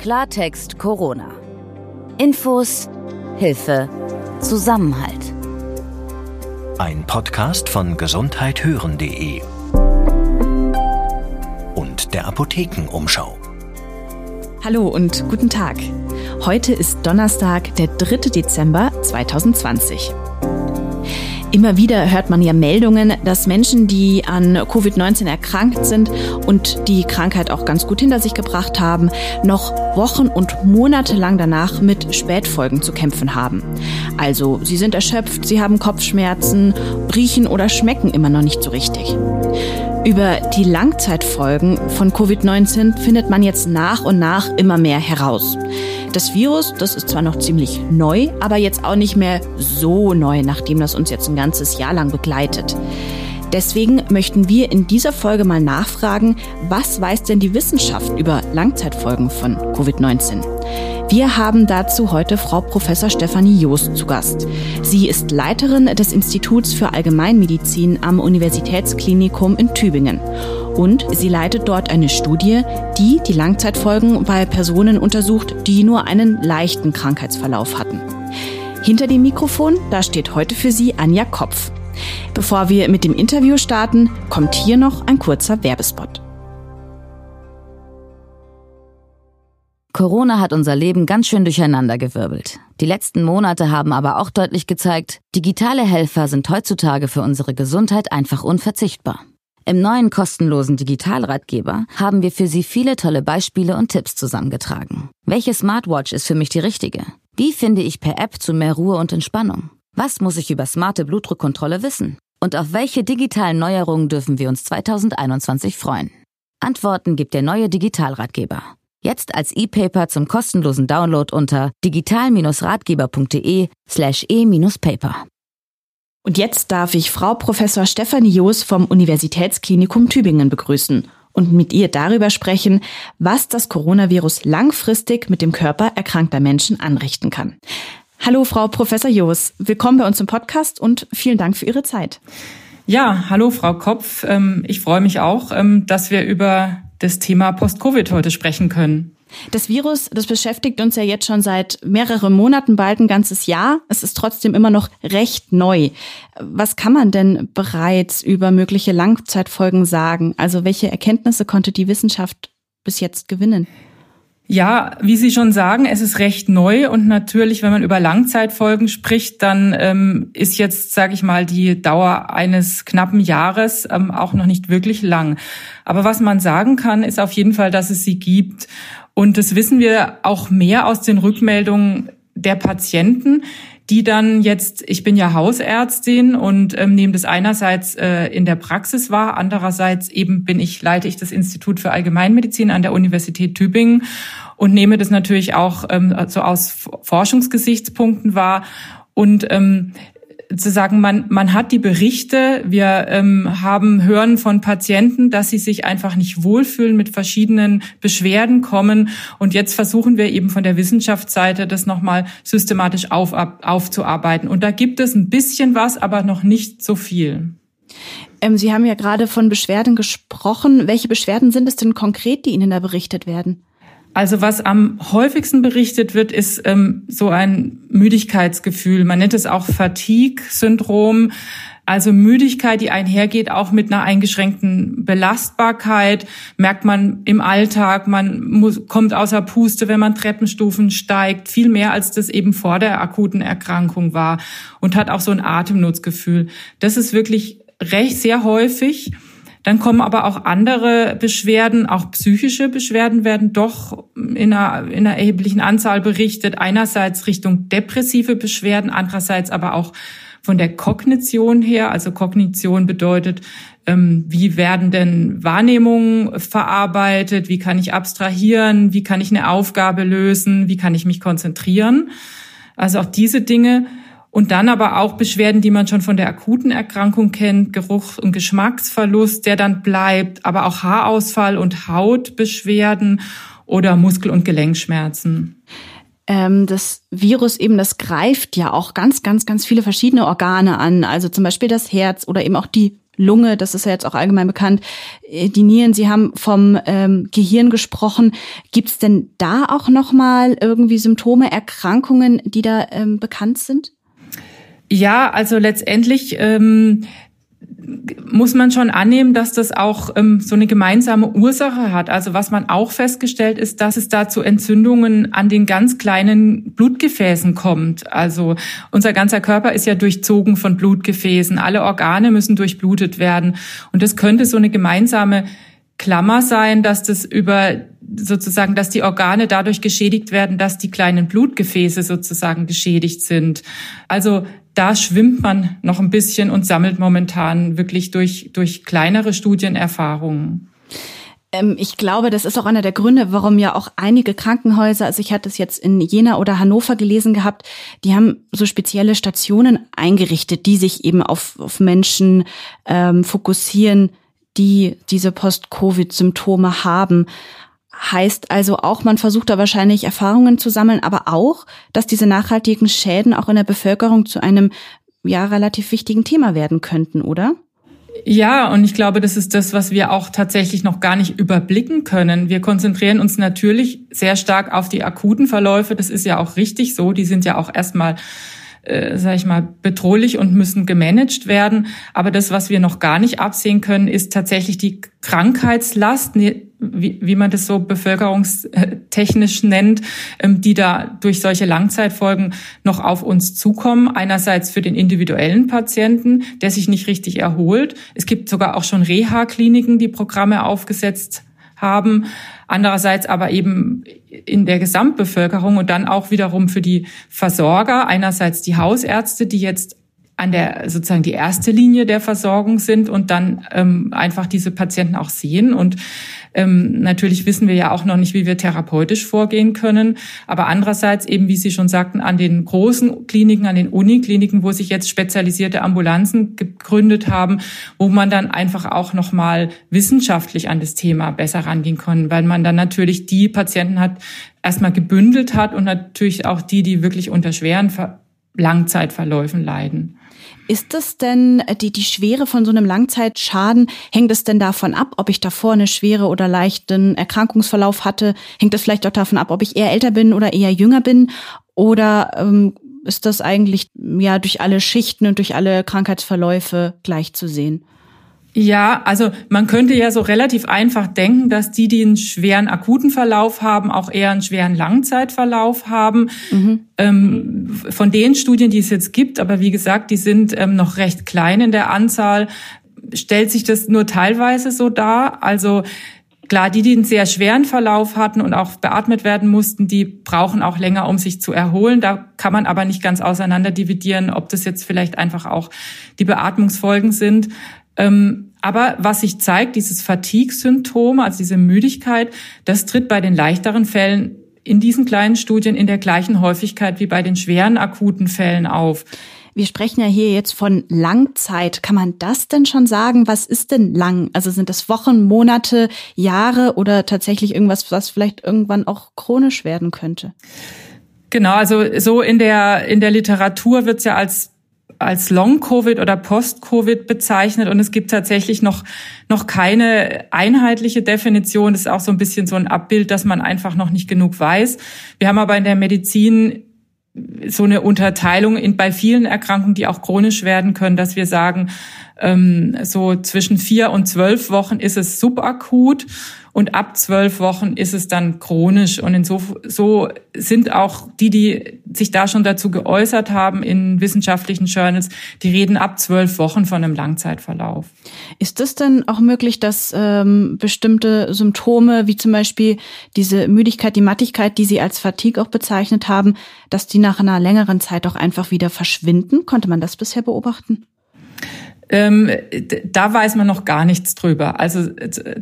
Klartext Corona. Infos, Hilfe, Zusammenhalt. Ein Podcast von gesundheithören.de und der Apothekenumschau. Hallo und guten Tag. Heute ist Donnerstag, der 3. Dezember 2020. Immer wieder hört man ja Meldungen, dass Menschen, die an Covid-19 erkrankt sind und die Krankheit auch ganz gut hinter sich gebracht haben, noch Wochen und Monate lang danach mit Spätfolgen zu kämpfen haben. Also sie sind erschöpft, sie haben Kopfschmerzen, riechen oder schmecken immer noch nicht so richtig. Über die Langzeitfolgen von Covid-19 findet man jetzt nach und nach immer mehr heraus. Das Virus, das ist zwar noch ziemlich neu, aber jetzt auch nicht mehr so neu, nachdem das uns jetzt ein ganzes Jahr lang begleitet. Deswegen möchten wir in dieser Folge mal nachfragen, was weiß denn die Wissenschaft über Langzeitfolgen von Covid-19? Wir haben dazu heute Frau Professor Stefanie Joost zu Gast. Sie ist Leiterin des Instituts für Allgemeinmedizin am Universitätsklinikum in Tübingen. Und sie leitet dort eine Studie, die die Langzeitfolgen bei Personen untersucht, die nur einen leichten Krankheitsverlauf hatten. Hinter dem Mikrofon, da steht heute für Sie Anja Kopf. Bevor wir mit dem Interview starten, kommt hier noch ein kurzer Werbespot. Corona hat unser Leben ganz schön durcheinandergewirbelt. Die letzten Monate haben aber auch deutlich gezeigt, digitale Helfer sind heutzutage für unsere Gesundheit einfach unverzichtbar. Im neuen kostenlosen Digitalratgeber haben wir für Sie viele tolle Beispiele und Tipps zusammengetragen. Welche Smartwatch ist für mich die richtige? Wie finde ich per App zu mehr Ruhe und Entspannung? Was muss ich über smarte Blutdruckkontrolle wissen? Und auf welche digitalen Neuerungen dürfen wir uns 2021 freuen? Antworten gibt der neue Digitalratgeber. Jetzt als E-Paper zum kostenlosen Download unter digital-ratgeber.de slash e-paper. Und jetzt darf ich Frau Professor Stefanie Joos vom Universitätsklinikum Tübingen begrüßen und mit ihr darüber sprechen, was das Coronavirus langfristig mit dem Körper erkrankter Menschen anrichten kann. Hallo, Frau Professor Joos. Willkommen bei uns im Podcast und vielen Dank für Ihre Zeit. Ja, hallo, Frau Kopf. Ähm, ich freue mich auch, ähm, dass wir über das Thema Post-Covid heute sprechen können. Das Virus, das beschäftigt uns ja jetzt schon seit mehreren Monaten, bald ein ganzes Jahr. Es ist trotzdem immer noch recht neu. Was kann man denn bereits über mögliche Langzeitfolgen sagen? Also welche Erkenntnisse konnte die Wissenschaft bis jetzt gewinnen? Ja, wie Sie schon sagen, es ist recht neu und natürlich, wenn man über Langzeitfolgen spricht, dann ähm, ist jetzt, sage ich mal, die Dauer eines knappen Jahres ähm, auch noch nicht wirklich lang. Aber was man sagen kann, ist auf jeden Fall, dass es sie gibt. Und das wissen wir auch mehr aus den Rückmeldungen der Patienten, die dann jetzt, ich bin ja Hausärztin und ähm, nehme das einerseits äh, in der Praxis wahr, andererseits eben bin ich, leite ich das Institut für Allgemeinmedizin an der Universität Tübingen und nehme das natürlich auch ähm, so aus Forschungsgesichtspunkten wahr. Und ähm, zu sagen, man, man hat die Berichte, wir ähm, haben hören von Patienten, dass sie sich einfach nicht wohlfühlen, mit verschiedenen Beschwerden kommen. Und jetzt versuchen wir eben von der Wissenschaftsseite das nochmal systematisch auf, aufzuarbeiten. Und da gibt es ein bisschen was, aber noch nicht so viel. Ähm, sie haben ja gerade von Beschwerden gesprochen. Welche Beschwerden sind es denn konkret, die Ihnen da berichtet werden? Also was am häufigsten berichtet wird, ist ähm, so ein Müdigkeitsgefühl. Man nennt es auch Fatigue-Syndrom. Also Müdigkeit, die einhergeht auch mit einer eingeschränkten Belastbarkeit, merkt man im Alltag, man muss, kommt außer Puste, wenn man Treppenstufen steigt, viel mehr als das eben vor der akuten Erkrankung war und hat auch so ein Atemnotsgefühl. Das ist wirklich recht sehr häufig. Dann kommen aber auch andere Beschwerden, auch psychische Beschwerden werden doch in einer, in einer erheblichen Anzahl berichtet. Einerseits Richtung depressive Beschwerden, andererseits aber auch von der Kognition her. Also Kognition bedeutet, ähm, wie werden denn Wahrnehmungen verarbeitet? Wie kann ich abstrahieren? Wie kann ich eine Aufgabe lösen? Wie kann ich mich konzentrieren? Also auch diese Dinge und dann aber auch Beschwerden, die man schon von der akuten Erkrankung kennt, Geruch- und Geschmacksverlust, der dann bleibt, aber auch Haarausfall und Hautbeschwerden oder Muskel- und Gelenkschmerzen. Ähm, das Virus eben, das greift ja auch ganz, ganz, ganz viele verschiedene Organe an. Also zum Beispiel das Herz oder eben auch die Lunge, das ist ja jetzt auch allgemein bekannt, äh, die Nieren, Sie haben vom ähm, Gehirn gesprochen. Gibt es denn da auch nochmal irgendwie Symptome, Erkrankungen, die da ähm, bekannt sind? Ja, also letztendlich ähm, muss man schon annehmen, dass das auch ähm, so eine gemeinsame Ursache hat. Also was man auch festgestellt ist, dass es da zu Entzündungen an den ganz kleinen Blutgefäßen kommt. Also unser ganzer Körper ist ja durchzogen von Blutgefäßen. Alle Organe müssen durchblutet werden. Und das könnte so eine gemeinsame Klammer sein, dass das über sozusagen, dass die Organe dadurch geschädigt werden, dass die kleinen Blutgefäße sozusagen geschädigt sind. Also da schwimmt man noch ein bisschen und sammelt momentan wirklich durch, durch kleinere Studienerfahrungen. Ähm, ich glaube, das ist auch einer der Gründe, warum ja auch einige Krankenhäuser, also ich hatte es jetzt in Jena oder Hannover gelesen gehabt, die haben so spezielle Stationen eingerichtet, die sich eben auf, auf Menschen ähm, fokussieren, die diese Post-Covid-Symptome haben. Heißt also auch, man versucht da wahrscheinlich Erfahrungen zu sammeln, aber auch, dass diese nachhaltigen Schäden auch in der Bevölkerung zu einem ja relativ wichtigen Thema werden könnten, oder? Ja, und ich glaube, das ist das, was wir auch tatsächlich noch gar nicht überblicken können. Wir konzentrieren uns natürlich sehr stark auf die akuten Verläufe. Das ist ja auch richtig so. Die sind ja auch erstmal äh, sag ich mal, bedrohlich und müssen gemanagt werden. Aber das, was wir noch gar nicht absehen können, ist tatsächlich die Krankheitslast, wie, wie man das so bevölkerungstechnisch nennt, ähm, die da durch solche Langzeitfolgen noch auf uns zukommen. Einerseits für den individuellen Patienten, der sich nicht richtig erholt. Es gibt sogar auch schon Reha-Kliniken, die Programme aufgesetzt haben. Andererseits aber eben in der Gesamtbevölkerung und dann auch wiederum für die Versorger, einerseits die Hausärzte, die jetzt an der sozusagen die erste Linie der Versorgung sind und dann ähm, einfach diese Patienten auch sehen. Und ähm, natürlich wissen wir ja auch noch nicht, wie wir therapeutisch vorgehen können. Aber andererseits eben, wie Sie schon sagten, an den großen Kliniken, an den Unikliniken, wo sich jetzt spezialisierte Ambulanzen gegründet haben, wo man dann einfach auch noch mal wissenschaftlich an das Thema besser rangehen kann, weil man dann natürlich die Patienten hat erstmal gebündelt hat und natürlich auch die, die wirklich unter schweren Langzeitverläufen leiden. Ist es denn äh, die, die Schwere von so einem Langzeitschaden, hängt es denn davon ab, ob ich davor eine schwere oder leichten Erkrankungsverlauf hatte? Hängt es vielleicht auch davon ab, ob ich eher älter bin oder eher jünger bin? Oder ähm, ist das eigentlich ja durch alle Schichten und durch alle Krankheitsverläufe gleich zu sehen? Ja, also man könnte ja so relativ einfach denken, dass die, die einen schweren akuten Verlauf haben, auch eher einen schweren Langzeitverlauf haben. Mhm. Ähm, von den Studien, die es jetzt gibt, aber wie gesagt, die sind ähm, noch recht klein in der Anzahl, stellt sich das nur teilweise so dar. Also klar, die, die einen sehr schweren Verlauf hatten und auch beatmet werden mussten, die brauchen auch länger, um sich zu erholen. Da kann man aber nicht ganz auseinander dividieren, ob das jetzt vielleicht einfach auch die Beatmungsfolgen sind. Ähm, aber was sich zeigt, dieses Fatigue-Symptom, also diese Müdigkeit, das tritt bei den leichteren Fällen in diesen kleinen Studien in der gleichen Häufigkeit wie bei den schweren akuten Fällen auf. Wir sprechen ja hier jetzt von Langzeit. Kann man das denn schon sagen? Was ist denn lang? Also sind das Wochen, Monate, Jahre oder tatsächlich irgendwas, was vielleicht irgendwann auch chronisch werden könnte? Genau, also so in der, in der Literatur wird es ja als als Long-Covid oder Post-Covid bezeichnet und es gibt tatsächlich noch, noch keine einheitliche Definition. Das ist auch so ein bisschen so ein Abbild, dass man einfach noch nicht genug weiß. Wir haben aber in der Medizin so eine Unterteilung in, bei vielen Erkrankungen, die auch chronisch werden können, dass wir sagen, ähm, so zwischen vier und zwölf Wochen ist es subakut und ab zwölf Wochen ist es dann chronisch. Und insofern so sind auch die, die sich da schon dazu geäußert haben in wissenschaftlichen Journals, die reden ab zwölf Wochen von einem Langzeitverlauf. Ist es denn auch möglich, dass ähm, bestimmte Symptome, wie zum Beispiel diese Müdigkeit, die Mattigkeit, die Sie als Fatigue auch bezeichnet haben, dass die nach einer längeren Zeit auch einfach wieder verschwinden? Konnte man das bisher beobachten? Ähm, da weiß man noch gar nichts drüber. Also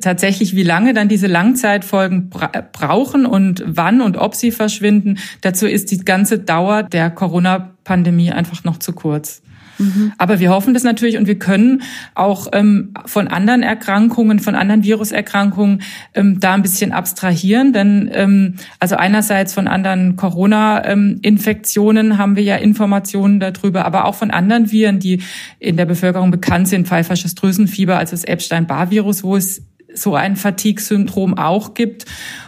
tatsächlich, wie lange dann diese Langzeitfolgen bra brauchen und wann und ob sie verschwinden, dazu ist die ganze Dauer der Corona-Pandemie einfach noch zu kurz. Mhm. Aber wir hoffen das natürlich und wir können auch ähm, von anderen Erkrankungen, von anderen Viruserkrankungen ähm, da ein bisschen abstrahieren. Denn ähm, also einerseits von anderen Corona-Infektionen ähm, haben wir ja Informationen darüber, aber auch von anderen Viren, die in der Bevölkerung bekannt sind, pfeifersches Drüsenfieber, also das Epstein-Barr-Virus, wo es so ein Fatigue-Syndrom auch gibt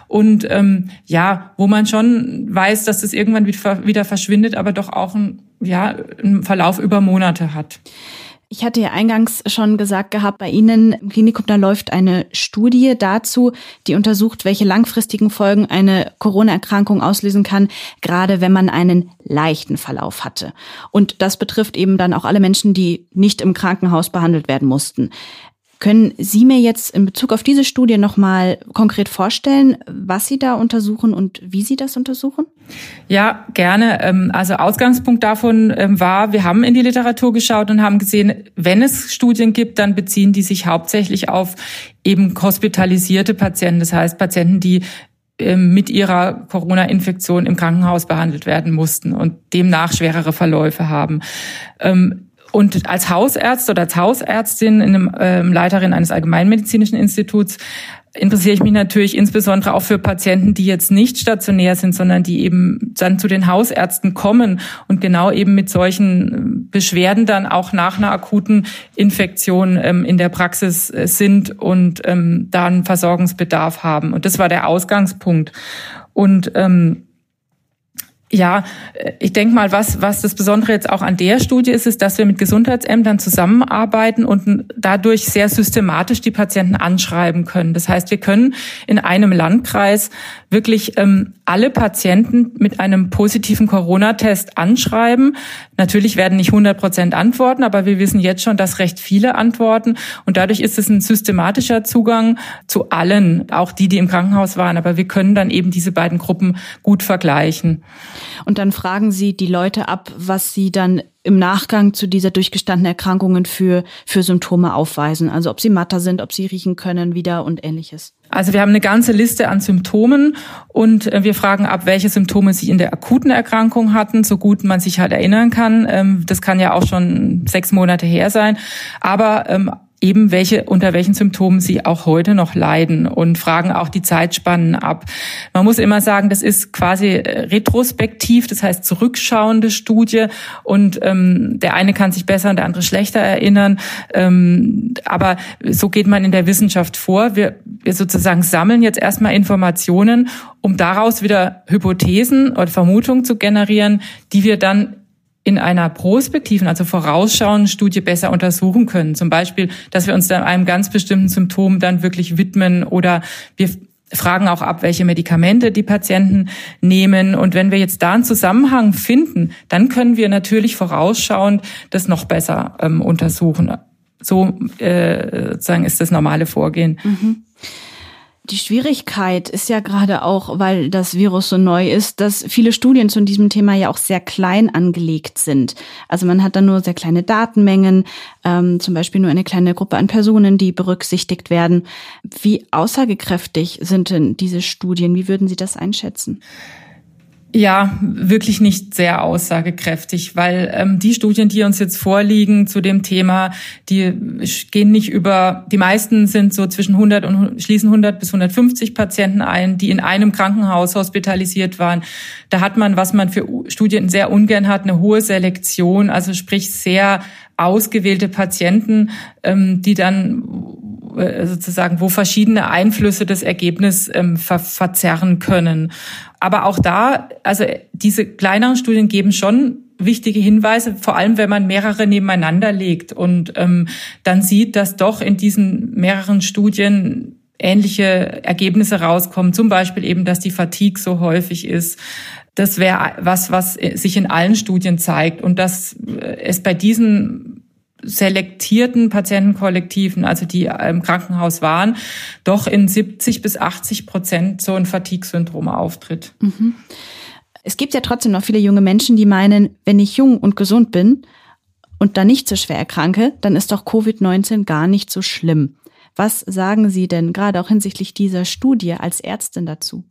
und ähm, ja, wo man schon weiß, dass es irgendwann wieder verschwindet, aber doch auch ein, ja, einen Verlauf über Monate hat. Ich hatte ja eingangs schon gesagt gehabt, bei Ihnen im Klinikum, da läuft eine Studie dazu, die untersucht, welche langfristigen Folgen eine Corona-Erkrankung auslösen kann, gerade wenn man einen leichten Verlauf hatte. Und das betrifft eben dann auch alle Menschen, die nicht im Krankenhaus behandelt werden mussten. Können Sie mir jetzt in Bezug auf diese Studie nochmal konkret vorstellen, was Sie da untersuchen und wie Sie das untersuchen? Ja, gerne. Ähm, also Ausgangspunkt davon ähm, war, wir haben in die Literatur geschaut und haben gesehen, wenn es Studien gibt, dann beziehen die sich hauptsächlich auf eben hospitalisierte Patienten, das heißt Patienten, die ähm, mit ihrer Corona-Infektion im Krankenhaus behandelt werden mussten und demnach schwerere Verläufe haben. Und als Hausärzt oder als Hausärztin, in einem, äh, Leiterin eines allgemeinmedizinischen Instituts, interessiere ich mich natürlich insbesondere auch für Patienten, die jetzt nicht stationär sind, sondern die eben dann zu den Hausärzten kommen und genau eben mit solchen Beschwerden dann auch nach einer akuten Infektion ähm, in der Praxis äh, sind und ähm, da einen Versorgungsbedarf haben. Und das war der Ausgangspunkt. Und ähm, ja, äh, ich denke mal, was, was das Besondere jetzt auch an der Studie ist, ist, dass wir mit Gesundheitsämtern zusammenarbeiten und dadurch sehr systematisch die Patienten anschreiben können. Das heißt, wir können in einem Landkreis wirklich ähm, alle Patienten mit einem positiven Corona-Test anschreiben. Natürlich werden nicht 100 Prozent antworten, aber wir wissen jetzt schon, dass recht viele antworten. Und dadurch ist es ein systematischer Zugang zu allen, auch die, die im Krankenhaus waren. Aber wir können dann eben diese beiden Gruppen gut vergleichen. Und dann fragen Sie die Leute ab, was sie dann im Nachgang zu dieser durchgestandenen Erkrankungen für, für Symptome aufweisen. Also ob sie matter sind, ob sie riechen können wieder und ähnliches. Also wir haben eine ganze Liste an Symptomen und äh, wir fragen ab, welche Symptome sie in der akuten Erkrankung hatten, so gut man sich halt erinnern kann. Ähm, das kann ja auch schon sechs Monate her sein. Aber ähm, eben welche, unter welchen Symptomen sie auch heute noch leiden und fragen auch die Zeitspannen ab. Man muss immer sagen, das ist quasi äh, retrospektiv, das heißt zurückschauende Studie und ähm, der eine kann sich besser und der andere schlechter erinnern. Ähm, aber so geht man in der Wissenschaft vor. Wir, wir sozusagen sammeln jetzt erstmal Informationen, um daraus wieder Hypothesen oder Vermutungen zu generieren, die wir dann in einer prospektiven, also vorausschauenden Studie besser untersuchen können. Zum Beispiel, dass wir uns dann einem ganz bestimmten Symptom dann wirklich widmen oder wir fragen auch ab, welche Medikamente die Patienten nehmen. Und wenn wir jetzt da einen Zusammenhang finden, dann können wir natürlich vorausschauend das noch besser ähm, untersuchen. So äh, sozusagen ist das normale Vorgehen. Mhm. Die Schwierigkeit ist ja gerade auch, weil das Virus so neu ist, dass viele Studien zu diesem Thema ja auch sehr klein angelegt sind. Also man hat dann nur sehr kleine Datenmengen, ähm, zum Beispiel nur eine kleine Gruppe an Personen, die berücksichtigt werden. Wie aussagekräftig sind denn diese Studien? Wie würden Sie das einschätzen? Ja, wirklich nicht sehr aussagekräftig, weil ähm, die Studien, die uns jetzt vorliegen zu dem Thema, die gehen nicht über, die meisten sind so zwischen 100 und schließen 100 bis 150 Patienten ein, die in einem Krankenhaus hospitalisiert waren. Da hat man, was man für Studien sehr ungern hat, eine hohe Selektion, also sprich sehr ausgewählte Patienten, ähm, die dann sozusagen, wo verschiedene Einflüsse das Ergebnis ähm, ver verzerren können. Aber auch da, also diese kleineren Studien geben schon wichtige Hinweise, vor allem wenn man mehrere nebeneinander legt und ähm, dann sieht, dass doch in diesen mehreren Studien ähnliche Ergebnisse rauskommen. Zum Beispiel eben, dass die Fatigue so häufig ist. Das wäre was, was sich in allen Studien zeigt und dass es bei diesen selektierten Patientenkollektiven, also die im Krankenhaus waren, doch in 70 bis 80 Prozent so ein Fatigue-Syndrom auftritt. Mhm. Es gibt ja trotzdem noch viele junge Menschen, die meinen, wenn ich jung und gesund bin und dann nicht so schwer erkranke, dann ist doch Covid-19 gar nicht so schlimm. Was sagen Sie denn gerade auch hinsichtlich dieser Studie als Ärztin dazu?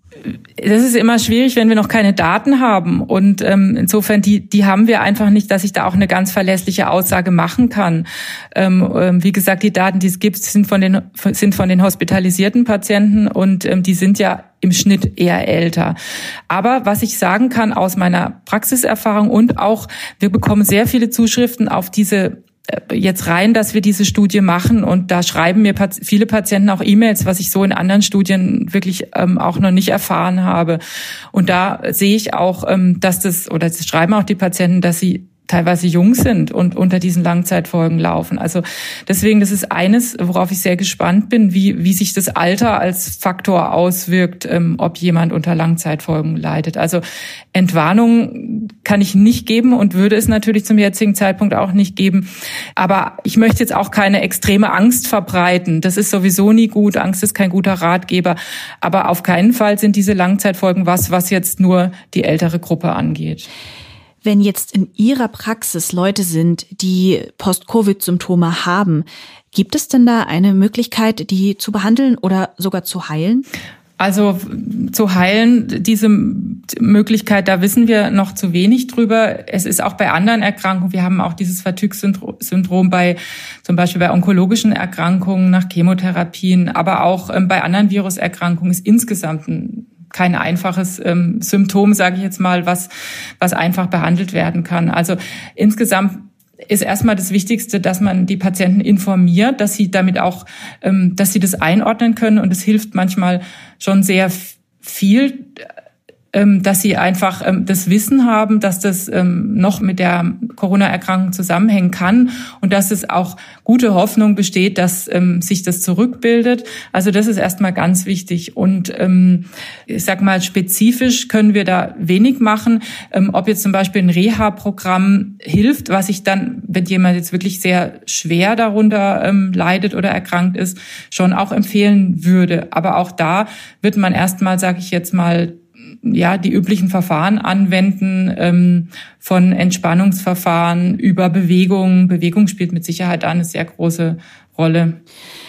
Das ist immer schwierig, wenn wir noch keine Daten haben. Und ähm, insofern, die, die haben wir einfach nicht, dass ich da auch eine ganz verlässliche Aussage machen kann. Ähm, ähm, wie gesagt, die Daten, die es gibt, sind von den, sind von den hospitalisierten Patienten und ähm, die sind ja im Schnitt eher älter. Aber was ich sagen kann aus meiner Praxiserfahrung und auch, wir bekommen sehr viele Zuschriften auf diese jetzt rein, dass wir diese Studie machen und da schreiben mir viele Patienten auch E-Mails, was ich so in anderen Studien wirklich ähm, auch noch nicht erfahren habe. Und da sehe ich auch, ähm, dass das, oder das schreiben auch die Patienten, dass sie teilweise jung sind und unter diesen Langzeitfolgen laufen. Also deswegen, das ist eines, worauf ich sehr gespannt bin, wie, wie sich das Alter als Faktor auswirkt, ähm, ob jemand unter Langzeitfolgen leidet. Also Entwarnung kann ich nicht geben und würde es natürlich zum jetzigen Zeitpunkt auch nicht geben. Aber ich möchte jetzt auch keine extreme Angst verbreiten. Das ist sowieso nie gut. Angst ist kein guter Ratgeber. Aber auf keinen Fall sind diese Langzeitfolgen was, was jetzt nur die ältere Gruppe angeht. Wenn jetzt in Ihrer Praxis Leute sind, die Post-Covid-Symptome haben, gibt es denn da eine Möglichkeit, die zu behandeln oder sogar zu heilen? Also zu heilen, diese Möglichkeit, da wissen wir noch zu wenig drüber. Es ist auch bei anderen Erkrankungen. Wir haben auch dieses Fatigue-Syndrom bei zum Beispiel bei onkologischen Erkrankungen nach Chemotherapien, aber auch ähm, bei anderen Viruserkrankungen ist insgesamt ein kein einfaches ähm, Symptom, sage ich jetzt mal, was, was einfach behandelt werden kann. Also insgesamt ist erstmal das Wichtigste, dass man die Patienten informiert, dass sie damit auch, ähm, dass sie das einordnen können. Und es hilft manchmal schon sehr viel, dass sie einfach ähm, das Wissen haben, dass das ähm, noch mit der Corona-Erkrankung zusammenhängen kann und dass es auch gute Hoffnung besteht, dass sich das zurückbildet. Also das ist erstmal ganz wichtig. Und ich sag mal, spezifisch können wir da wenig machen. Ob jetzt zum Beispiel ein Reha-Programm hilft, was ich dann, wenn jemand jetzt wirklich sehr schwer darunter leidet oder erkrankt ist, schon auch empfehlen würde. Aber auch da wird man erstmal, sage ich jetzt mal, ja die üblichen Verfahren anwenden, ähm, von Entspannungsverfahren über Bewegung. Bewegung spielt mit Sicherheit eine sehr große Rolle.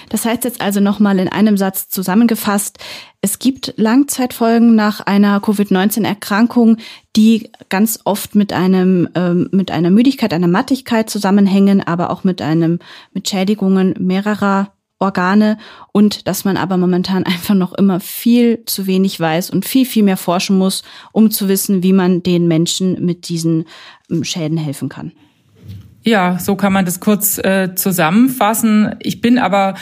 Das heißt jetzt also nochmal in einem Satz zusammengefasst, es gibt Langzeitfolgen nach einer Covid-19-Erkrankung, die ganz oft mit einem ähm, mit einer Müdigkeit, einer Mattigkeit zusammenhängen, aber auch mit einem mit Schädigungen mehrerer Organe und dass man aber momentan einfach noch immer viel zu wenig weiß und viel, viel mehr forschen muss, um zu wissen, wie man den Menschen mit diesen ähm, Schäden helfen kann. Ja, so kann man das kurz äh, zusammenfassen. Ich bin aber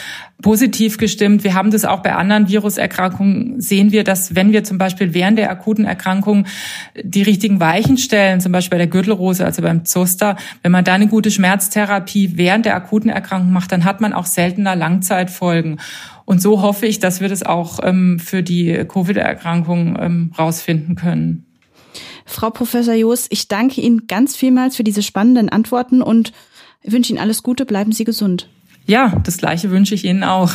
positiv gestimmt. Wir haben das auch bei anderen Viruserkrankungen, sehen wir, dass wenn wir zum Beispiel während der akuten Erkrankung die richtigen Weichen stellen, zum Beispiel bei der Gürtelrose, also beim Zoster, wenn man da eine gute Schmerztherapie während der akuten Erkrankung macht, dann hat man auch seltener Langzeitfolgen. Und so hoffe ich, dass wir das auch ähm, für die Covid-Erkrankung ähm, rausfinden können. Frau Professor Joos, ich danke Ihnen ganz vielmals für diese spannenden Antworten und wünsche Ihnen alles Gute. Bleiben Sie gesund. Ja, das Gleiche wünsche ich Ihnen auch.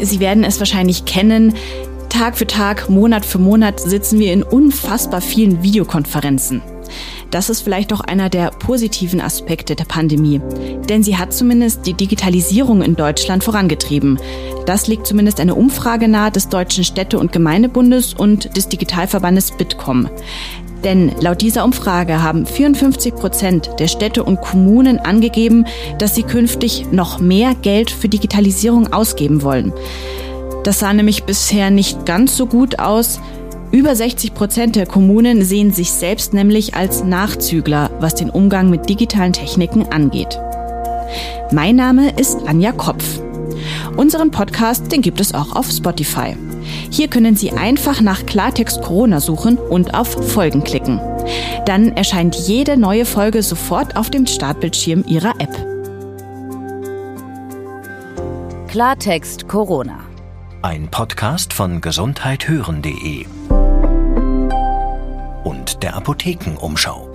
Sie werden es wahrscheinlich kennen. Tag für Tag, Monat für Monat sitzen wir in unfassbar vielen Videokonferenzen. Das ist vielleicht auch einer der positiven Aspekte der Pandemie. Denn sie hat zumindest die Digitalisierung in Deutschland vorangetrieben. Das legt zumindest eine Umfrage nahe des Deutschen Städte- und Gemeindebundes und des Digitalverbandes Bitkom. Denn laut dieser Umfrage haben 54 Prozent der Städte und Kommunen angegeben, dass sie künftig noch mehr Geld für Digitalisierung ausgeben wollen. Das sah nämlich bisher nicht ganz so gut aus. Über 60 Prozent der Kommunen sehen sich selbst nämlich als Nachzügler, was den Umgang mit digitalen Techniken angeht. Mein Name ist Anja Kopf. Unseren Podcast, den gibt es auch auf Spotify. Hier können Sie einfach nach Klartext Corona suchen und auf Folgen klicken. Dann erscheint jede neue Folge sofort auf dem Startbildschirm Ihrer App. Klartext Corona. Ein Podcast von gesundheithören.de und der Apothekenumschau.